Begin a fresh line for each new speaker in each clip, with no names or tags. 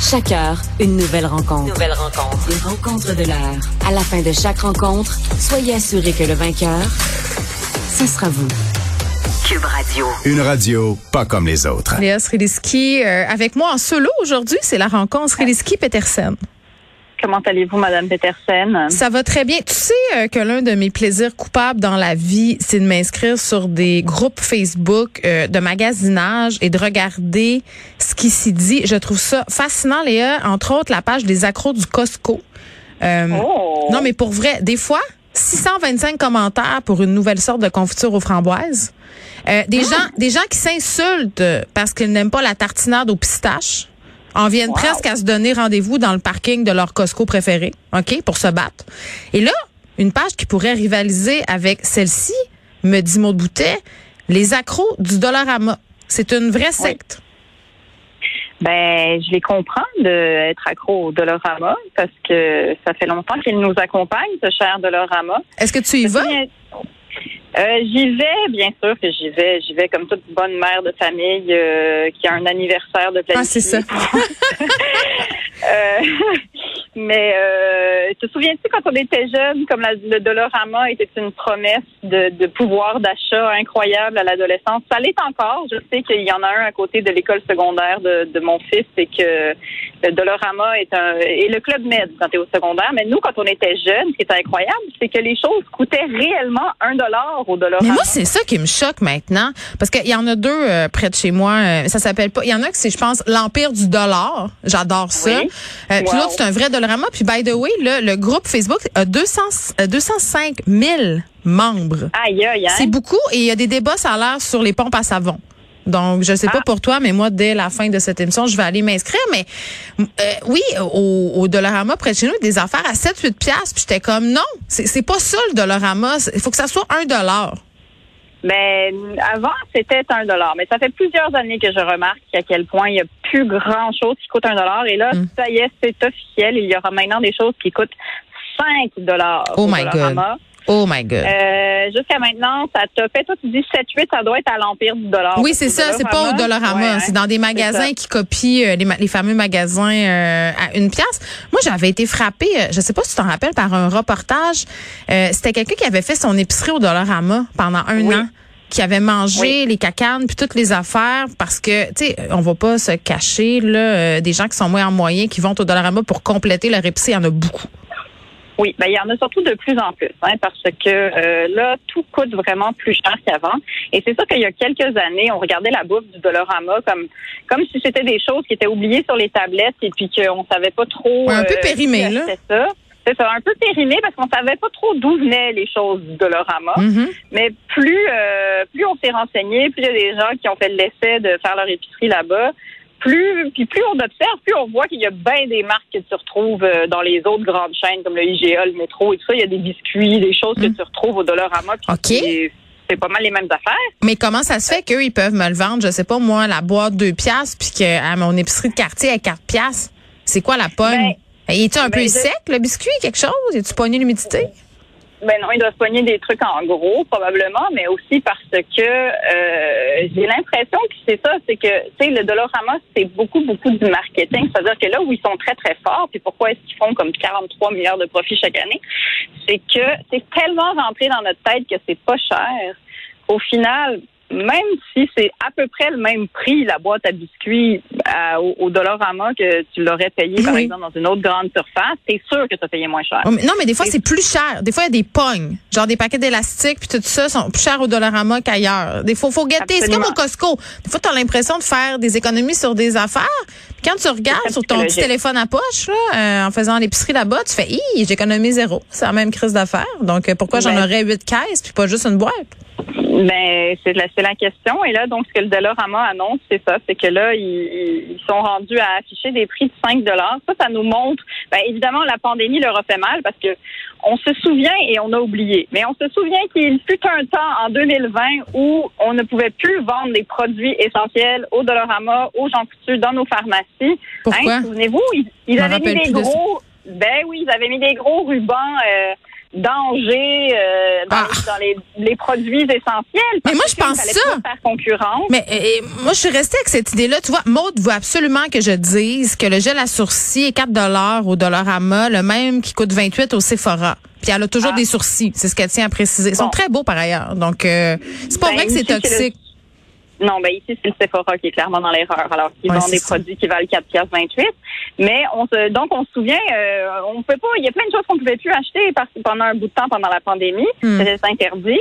Chaque heure, une nouvelle rencontre. Nouvelle rencontre. Les rencontres de l'heure. À la fin de chaque rencontre, soyez assurés que le vainqueur, ce sera vous. Cube Radio.
Une radio pas comme les autres.
Léa Sreliski, euh, avec moi en solo aujourd'hui, c'est la rencontre Sreliski-Petersen.
Comment allez-vous, Madame Petersen?
Ça va très bien. Tu sais euh, que l'un de mes plaisirs coupables dans la vie, c'est de m'inscrire sur des groupes Facebook euh, de magasinage et de regarder ce qui s'y dit. Je trouve ça fascinant, Léa. Entre autres, la page des accros du Costco. Euh,
Oh.
Non, mais pour vrai, des fois, 625 commentaires pour une nouvelle sorte de confiture aux framboises. Euh, des
Ah.
gens, des gens qui s'insultent parce qu'ils n'aiment pas la tartinade aux pistaches en viennent
Wow.
presque à se donner rendez-vous dans le parking de leur Costco préféré, OK, pour se battre. Et là, une page qui pourrait rivaliser avec celle-ci, me dit Maud Boutet, les accros du Dollarama. C'est une vraie secte.
Ben, je les comprends d'être accro au Dollarama parce que ça fait longtemps qu'il nous accompagne, ce cher Dollarama.
Est-ce que tu y vas?
Euh, j'y vais, bien sûr que j'y vais. J'y vais comme toute bonne mère de famille euh, qui a un anniversaire de planifier.
Ah, c'est ça.
Euh, mais euh, te souviens-tu quand on était jeune, comme la- le Dollarama était une promesse de, de pouvoir d'achat incroyable à l'adolescence? Ça l'est encore. Je sais qu'il y en a un à côté de l'école secondaire de, de mon fils et que le Dollarama est un et le club Med quand tu es au secondaire. Mais nous, quand on était jeunes, ce qui était incroyable, c'est que les choses coûtaient réellement un dollar au Dollarama.
Mais moi, c'est ça qui me choque maintenant. Parce qu'il y en a deux euh, près de chez moi. euh, ça s'appelle pas. Il y en a que c'est, je pense, l'Empire du dollar. J'adore ça.
Oui.
Euh, Puis l'autre, c'est un vrai Puis, by the way, là, le groupe Facebook a 200, euh, 205 000 membres.
Aïe, aïe,
C'est
aïe.
beaucoup. Et il y a des débats, ça a l'air, sur les pompes à savon. Donc, je sais pas pour toi, mais moi, dès la fin de cette émission, je vais aller m'inscrire. Mais euh, oui, au, au Dollarama, près de chez nous, des affaires à 7-8 piastres. Puis j'étais comme, non, c'est c'est pas ça le Dollarama. Il faut que ça soit un dollar.
Ben, avant, c'était un dollar. Mais ça fait plusieurs années que je remarque à quel point il y a plus grand chose qui coûte un dollar. Et là,
Mm.
ça y est, c'est officiel. Il y aura maintenant des choses qui coûtent 5 dollars.
Oh
au
my
Dollarama.
Oh my God.
Euh, jusqu'à maintenant, ça t'a fait, toi, tu dis 7-8, ça doit être à l'Empire du dollar.
Oui, c'est ça. C'est pas au Dollarama.
ouais, hein,
c'est dans des magasins qui copient euh, les, les fameux magasins euh, à une pièce. Moi, j'avais été frappée, euh, je sais pas si tu t'en rappelles, par un reportage. Euh, C'était quelqu'un qui avait fait son épicerie au Dollarama pendant un
Oui.
an qui avait mangé
Oui.
les cacanes puis toutes les affaires parce que tu sais on va pas se cacher là euh, des gens qui sont moins en moyen qui vont au Dollarama pour compléter leur épicerie il y en a beaucoup
Oui, ben il y en a surtout de plus en plus, hein, parce que euh, là, tout coûte vraiment plus cher qu'avant. Et c'est sûr qu'il y a quelques années, on regardait la bouffe du Dollarama comme comme si c'était des choses qui étaient oubliées sur les tablettes et puis qu'on savait pas trop.
Un peu
euh,
périmé,
qui
là.
Ça. C'est ça, un peu périmé parce qu'on savait pas trop d'où venaient les choses du Dollarama.
Mhm.
Mais plus euh, plus on s'est renseigné, plus il y a des gens qui ont fait l'essai de faire leur épicerie là-bas, plus puis plus on observe, plus on voit qu'il y a bien des marques que tu retrouves euh, dans les autres grandes chaînes comme le IGA, le métro et tout ça. Il y a des biscuits, des choses que tu retrouves au Dollarama.
OK.
c'est- C'est pas mal les mêmes affaires.
Mais comment ça se fait qu'eux, ils peuvent me le vendre, je sais pas, moi, la boîte 2 piastres, puis que à mon épicerie de quartier à 4 piastres? C'est quoi la pogne?
Ben,
est tu un
ben,
peu
je-
sec, le biscuit, quelque chose? Est-tu pogné l'humidité?
Ben non, ils doivent pogner des trucs en gros, probablement, mais aussi parce que euh, j'ai l'impression que c'est ça, c'est que, tu sais, le Dollarama, c'est beaucoup, beaucoup du marketing. C'est-à-dire que là où ils sont très, très forts, puis pourquoi est-ce qu'ils font comme 43 milliards de profits chaque année, c'est que c'est tellement rentré dans notre tête que c'est pas cher. Au final, même si c'est à peu près le même prix, la boîte à biscuits euh, au, au Dollarama que tu l'aurais payé, par exemple, dans une autre grande surface, c'est sûr que tu as payé moins cher.
Oh, Non, mais des fois, c'est plus cher. Des fois, il y a des pognes. Genre des paquets d'élastiques, puis tout ça sont plus chers au Dollarama qu'ailleurs. Des fois, faut guetter. C'est comme au Costco. Des fois, tu as l'impression de faire des économies sur des affaires. Puis quand tu regardes sur ton petit téléphone à poche, là, euh, en faisant l'épicerie là-bas, tu fais, hi, j'économise zéro. C'est la même crise d'affaires. Donc, euh, pourquoi j'en
Ben-
aurais huit caisses, puis pas juste une boîte?
Ben, c'est la, c'est la question. Et là, donc, ce que le Dollarama annonce, c'est ça. C'est que là, ils, ils sont rendus à afficher des prix de 5 Ça, ça nous montre, ben, évidemment, la pandémie leur a fait mal parce que on se souvient et on a oublié. Mais on se souvient qu'il fut un temps en 2020 où on ne pouvait plus vendre des produits essentiels au Dollarama, aux gens coutus, dans nos pharmacies.
Pourquoi?
Hein, Souvenez-vous, ils, avaient mis des
de
gros, ben oui, ils avaient mis des gros rubans, euh, danger euh, dans,
Ah.
les, dans les, les produits essentiels.
Mais moi, je pense ça.
faire concurrence.
Mais euh, moi, je suis restée avec cette idée-là. Tu vois, Maud veut absolument que je dise que le gel à sourcils est 4 au Dollarama, le même qui coûte 28 au Sephora. Puis elle a toujours
Ah.
des sourcils. C'est ce qu'elle tient à préciser. Ils sont très beaux par ailleurs. Donc, euh, c'est pas
Ben,
vrai que c'est toxique.
Non, ben ici, c'est le Sephora qui est clairement dans l'erreur. Alors, ils
Ouais,
vendent
c'est
des
ça.
produits qui valent 4 piastres 28. Mais on se, donc, on se souvient, euh, on peut pas, il y a plein de choses qu'on pouvait plus acheter parce que pendant un bout de temps, pendant la pandémie,
Hmm.
c'était interdit.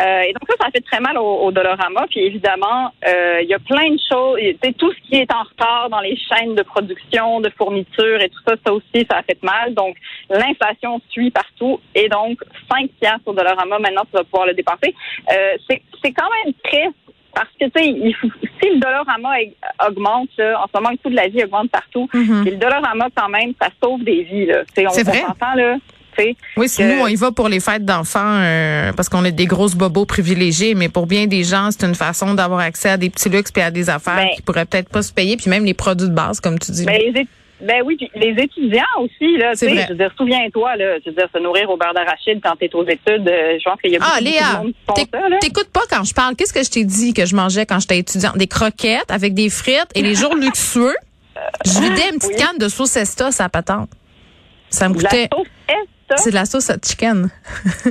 Euh, et donc, ça, ça a fait très mal au, au Dollarama. Puis, évidemment, euh, il y a plein de choses. Sais, tout ce qui est en retard dans les chaînes de production, de fourniture et tout ça, ça aussi, ça a fait mal. Donc, l'inflation suit partout. Et donc, 5 piastres au Dollarama, maintenant, tu vas pouvoir le dépasser. Euh, c'est c'est quand même triste parce que, tu sais, il faut- si le Dollarama augmente, là, en ce moment, le coût de la vie augmente partout.
Mhm.
Et le Dollarama, quand même, ça sauve des vies, là. Tu sais, on,
C'est vrai.
on s'entend, là.
Oui, si
que-
nous, on y va pour les fêtes d'enfants euh, parce qu'on est des grosses bobos privilégiés, mais pour bien des gens, c'est une façon d'avoir accès à des petits luxes et à des affaires
Ben-
qui pourraient peut-être pas se payer, puis même les produits de base, comme tu dis.
Ben, les, ben oui, puis les étudiants aussi, là, tu sais, je veux dire, souviens-toi, là, je veux dire, se nourrir au beurre d'arachide quand t'es aux études, euh, je pense qu'il y a beaucoup,
Ah,
beaucoup de
Léa,
monde qui font ça, là.
t'écoutes pas quand je parle. Qu'est-ce que je t'ai dit que je mangeais quand j'étais étudiante? Des croquettes avec des frites et les jours luxueux, je vidais une petite
Oui.
canne de sauce Esta, ça patente. Ça me
De la
coûtait.
sauce Esta?
C'est de la sauce à chicken.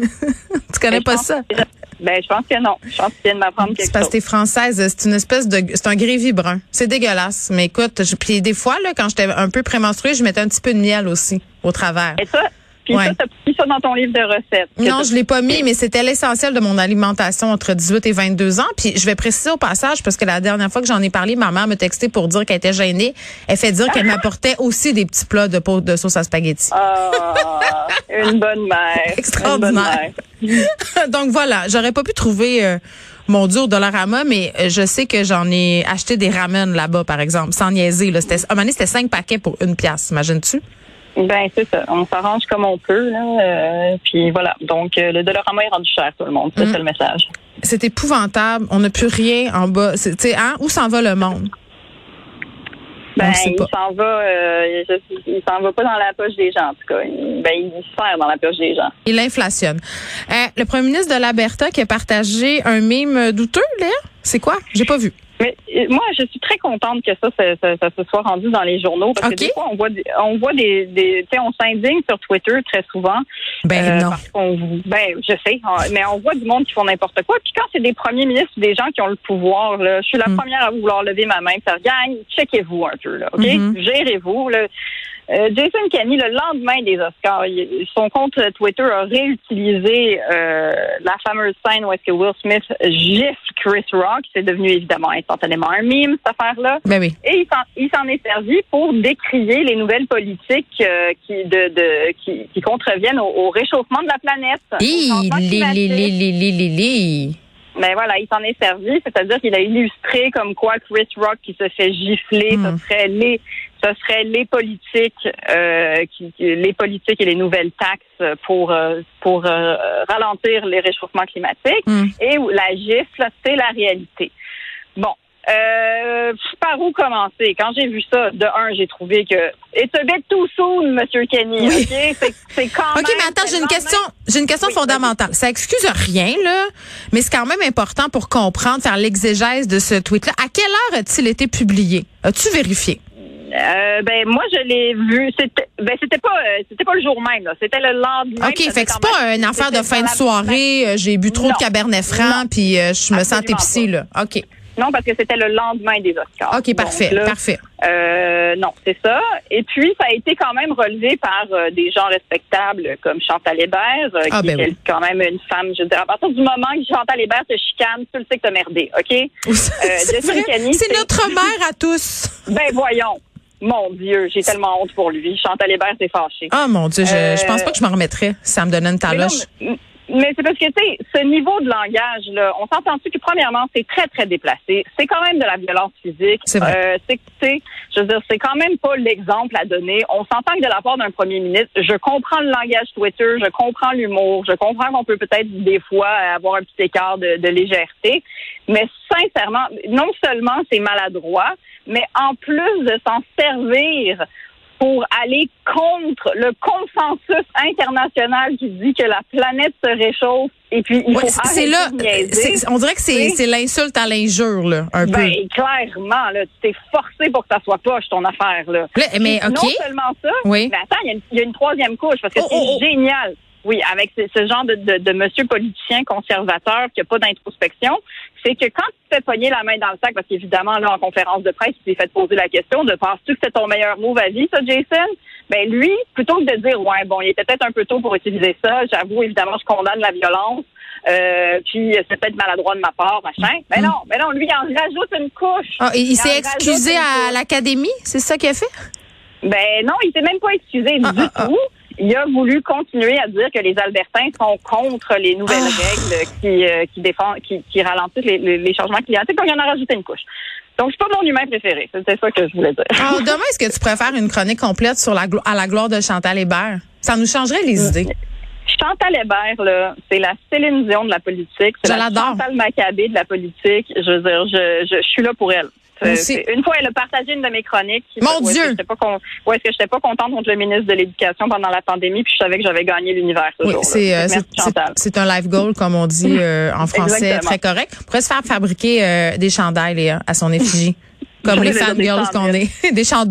tu connais pas ça?
que- Ben, je pense que non. Je pense que tu viens de m'apprendre
C'est
quelque
parce que
chose.
t'es française. C'est une espèce de, c'est un grévy brun. C'est dégueulasse. Mais écoute, je, puis des fois, là, quand j'étais un peu prémenstruée, je mettais un petit peu de miel aussi au travers.
Et ça, puis
Ouais.
ça, t'as pris ça dans ton livre de recettes.
Non, je l'ai pas mis, mais c'était l'essentiel de mon alimentation entre 18 et 22 ans. Puis je vais préciser au passage, parce que la dernière fois que j'en ai parlé, ma mère me textait pour dire qu'elle était gênée. Elle fait dire qu'elle m'apportait aussi des petits plats de pot de sauce à spaghetti.
Ah, une bonne mère.
Extraordinaire.
Une bonne mère.
Donc voilà, j'aurais pas pu trouver euh, mon dur Dollarama, mais euh, je sais que j'en ai acheté des ramen là-bas, par exemple, sans niaiser. Là. C'était, à un moment donné, c'était cinq paquets pour une pièce, imagines-tu?
Ben, c'est ça. On s'arrange comme on peut, là. euh, puis voilà. Donc, euh, le Dollarama est rendu cher, tout le monde. C'est
Mm.
ça le message.
C'est épouvantable. On n'a plus rien en bas. Tu sais, hein? Où s'en va le monde?
Ben, il s'en va, euh, il s'en va pas dans la poche des gens, en tout cas. Il- ben, il sert dans la poche des gens.
Il inflationne. Euh, le premier ministre de l'Alberta qui a partagé un mime douteux, Léa? C'est quoi? J'ai pas vu.
Mais euh, moi, je suis très contente que ça, ça, ça- ça se soit rendu dans les journaux parce que des fois, on voit, des- on voit des, des tu sais, on s'indigne sur Twitter très souvent.
Ben
Euh,
non.
parce qu'on, ben, je sais, mais on voit du monde qui font n'importe quoi. Puis quand c'est des premiers ministres ou des gens qui ont le pouvoir, là, je suis la
Mm.
première à vouloir lever ma main faire gang, checkez-vous un peu, là, OK?
Mhm.
Gérez-vous. Là. Euh, Jason Kenney, le lendemain des Oscars, il- son compte Twitter a réutilisé euh, la fameuse scène où est-ce que Will Smith gifle Chris Rock. C'est devenu évidemment instantanément un mime, cette affaire-là.
Ben oui.
Et il s'en, est servi pour décrier les nouvelles politiques euh, qui, de, de, qui, qui contreviennent au, au réchauffement de la planète.
Hi, li, li, li.
Mais voilà, il s'en est servi, c'est-à-dire qu'il a illustré comme quoi Chris Rock qui se fait gifler,
Hmm.
ce serait les ce serait les politiques euh, qui, les politiques et les nouvelles taxes pour euh, pour euh, ralentir les réchauffements climatiques
Hmm.
et la gifle, c'est la réalité. Euh, par où commencer? Quand j'ai vu ça, de un, j'ai trouvé que it's a bit too soon, Monsieur Kenny.
Oui.
Ok, c'est c'est quand
OK,
même.
mais attends, j'ai une question, j'ai une question
Oui,
fondamentale. Ça excuse rien, là, mais c'est quand même important pour comprendre, faire l'exégèse de ce tweet-là. À quelle heure a-t-il été publié? As-tu vérifié?
Euh, ben moi je l'ai vu. C'était ben c'était pas euh, c'était pas le jour même. là. C'était le lendemain.
OK, fait que c'est pas une affaire de fin de soirée, euh, j'ai bu trop
Non.
de cabernet franc puis euh, je me sens épicée là. OK.
Non parce que c'était le lendemain des Oscars.
OK, parfait,
Donc là,
parfait.
Euh, non, c'est ça. Et puis, ça a été quand même relevé par euh, des gens respectables comme Chantal Hébert, euh,
Ah,
qui
ben
est
oui.
quand même une femme, je veux dire, à partir du moment que Chantal Hébert te chicane, tu le sais que t'as merdé, OK?
c'est notre mère à tous.
Ben voyons. Mon Dieu, j'ai tellement honte pour lui. Chantal Hébert s'est fâchée.
Oh mon Dieu, je, je pense pas que je m'en remettrais ça me donnait une taloche.
Mais- c'est parce que, tu sais, ce niveau de langage, là, on s'entend-tu que, premièrement, c'est très, très déplacé. C'est quand même de la violence physique.
C'est vrai.
Euh, c'est, que, tu sais, je veux dire, c'est quand même pas l'exemple à donner. On s'entend que de la part d'un premier ministre, je comprends le langage Twitter, je comprends l'humour, je comprends qu'on peut peut-être, des fois, avoir un petit écart de, de légèreté. Mais sincèrement, non seulement c'est maladroit, mais en plus de s'en servir pour aller contre le consensus international qui dit que la planète se réchauffe et puis il
Ouais,
faut arrêter
c'est là,
de
on dirait que c'est l'insulte à l'injure là, un peu.
Ben, clairement, là, tu t'es forcé pour que ça soit poche, ton affaire, là.
Mais.
Non seulement ça,
Oui.
mais attends, il y a une- il y, a une troisième couche, parce que
Oh,
c'est
oh, oh.
génial. Oui, avec ce, ce genre de, de, de monsieur politicien conservateur qui n'a pas d'introspection, c'est que quand tu te fais pogner la main dans le sac, parce qu'évidemment, là, en conférence de presse, tu t'es fait poser la question de penses-tu que c'est ton meilleur move à vie, ça, Jason? Ben lui, plutôt que de dire ouais, bon, il était peut-être un peu tôt pour utiliser ça, j'avoue, évidemment, je condamne la violence. Euh, puis c'est peut-être maladroit de ma part, machin. Mais
Mm.
non, mais non, lui, il en rajoute une couche.
Ah, il s'est excusé à l'académie, c'est ça qu'il a fait?
Ben non, il s'est même pas excusé
Ah,
du
ah, ah.
Il a voulu continuer à dire que les Albertains sont contre les nouvelles
Ah.
règles qui, euh, qui défendent, qui, qui ralentissent les, les- les changements climatiques. Donc, il en a rajouté une couche. Donc, c'est pas mon humain préféré. C'était ça que je voulais dire.
Ah, demain est-ce que tu préfères une chronique complète sur la à la gloire de Chantal Hébert? Ça nous changerait les idées.
Chantal Hébert, là, c'est la Céline Dion de la politique. C'est la. Chantal Maccabé de la politique. Je veux dire, je, je, je suis là pour elle. Une fois, elle a partagé une de mes chroniques.
Mon
Où
Dieu!
Où est-ce que j'étais pas contente contre le ministre de l'Éducation pendant la pandémie, puis je savais que j'avais gagné l'univers ce
Oui,
jour-là.
c'est euh, c'est- un live goal comme on dit euh, en français
Exactement.
très correct. On pourrait se faire fabriquer euh, des chandails Léa, à son effigie comme les fangirls qu'on est, des chandails.